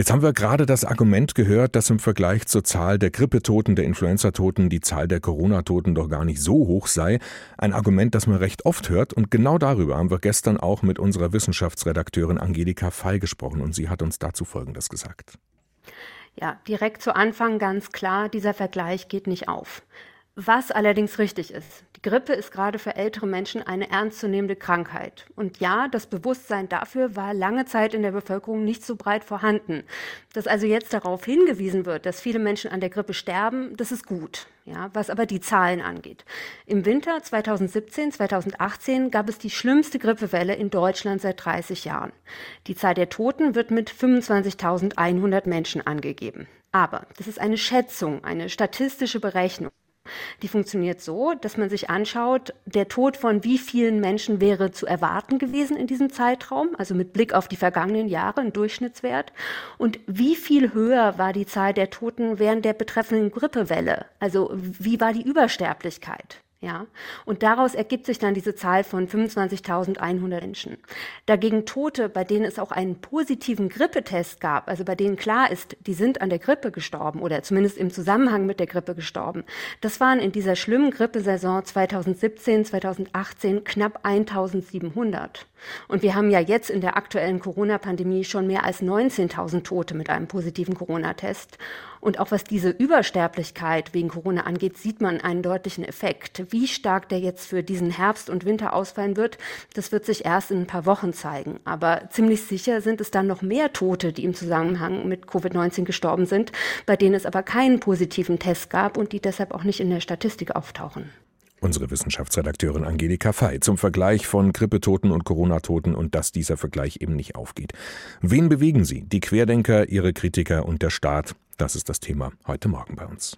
Jetzt haben wir gerade das Argument gehört, dass im Vergleich zur Zahl der Grippetoten, der Influenzatoten die Zahl der Corona-Toten doch gar nicht so hoch sei. Ein Argument, das man recht oft hört. Und genau darüber haben wir gestern auch mit unserer Wissenschaftsredakteurin Angelika Fey gesprochen. Und sie hat uns dazu Folgendes gesagt. Ja, direkt zu Anfang ganz klar, dieser Vergleich geht nicht auf. Was allerdings richtig ist, die Grippe ist gerade für ältere Menschen eine ernstzunehmende Krankheit. Und ja, das Bewusstsein dafür war lange Zeit in der Bevölkerung nicht so breit vorhanden. Dass also jetzt darauf hingewiesen wird, dass viele Menschen an der Grippe sterben, das ist gut. Ja, was aber die Zahlen angeht. Im Winter 2017, 2018 gab es die schlimmste Grippewelle in Deutschland seit 30 Jahren. Die Zahl der Toten wird mit 25.100 Menschen angegeben. Aber das ist eine Schätzung, eine statistische Berechnung. Die funktioniert so, dass man sich anschaut, der Tod von wie vielen Menschen wäre zu erwarten gewesen in diesem Zeitraum, also mit Blick auf die vergangenen Jahre, ein Durchschnittswert, und wie viel höher war die Zahl der Toten während der betreffenden Grippewelle, also wie war die Übersterblichkeit. Ja, und daraus ergibt sich dann diese Zahl von 25.100 Menschen. Dagegen Tote, bei denen es auch einen positiven Grippetest gab, also bei denen klar ist, die sind an der Grippe gestorben oder zumindest im Zusammenhang mit der Grippe gestorben. Das waren in dieser schlimmen Grippesaison 2017, 2018 knapp 1.700. Und wir haben ja jetzt in der aktuellen Corona-Pandemie schon mehr als 19.000 Tote mit einem positiven Corona-Test. Und auch was diese Übersterblichkeit wegen Corona angeht, sieht man einen deutlichen Effekt. Wie stark der jetzt für diesen Herbst und Winter ausfallen wird, das wird sich erst in ein paar Wochen zeigen. Aber ziemlich sicher sind es dann noch mehr Tote, die im Zusammenhang mit Covid-19 gestorben sind, bei denen es aber keinen positiven Test gab und die deshalb auch nicht in der Statistik auftauchen. Unsere Wissenschaftsredakteurin Angelika Fey zum Vergleich von Grippetoten und Corona-Toten und dass dieser Vergleich eben nicht aufgeht. Wen bewegen sie? Die Querdenker, ihre Kritiker und der Staat? Das ist das Thema heute Morgen bei uns.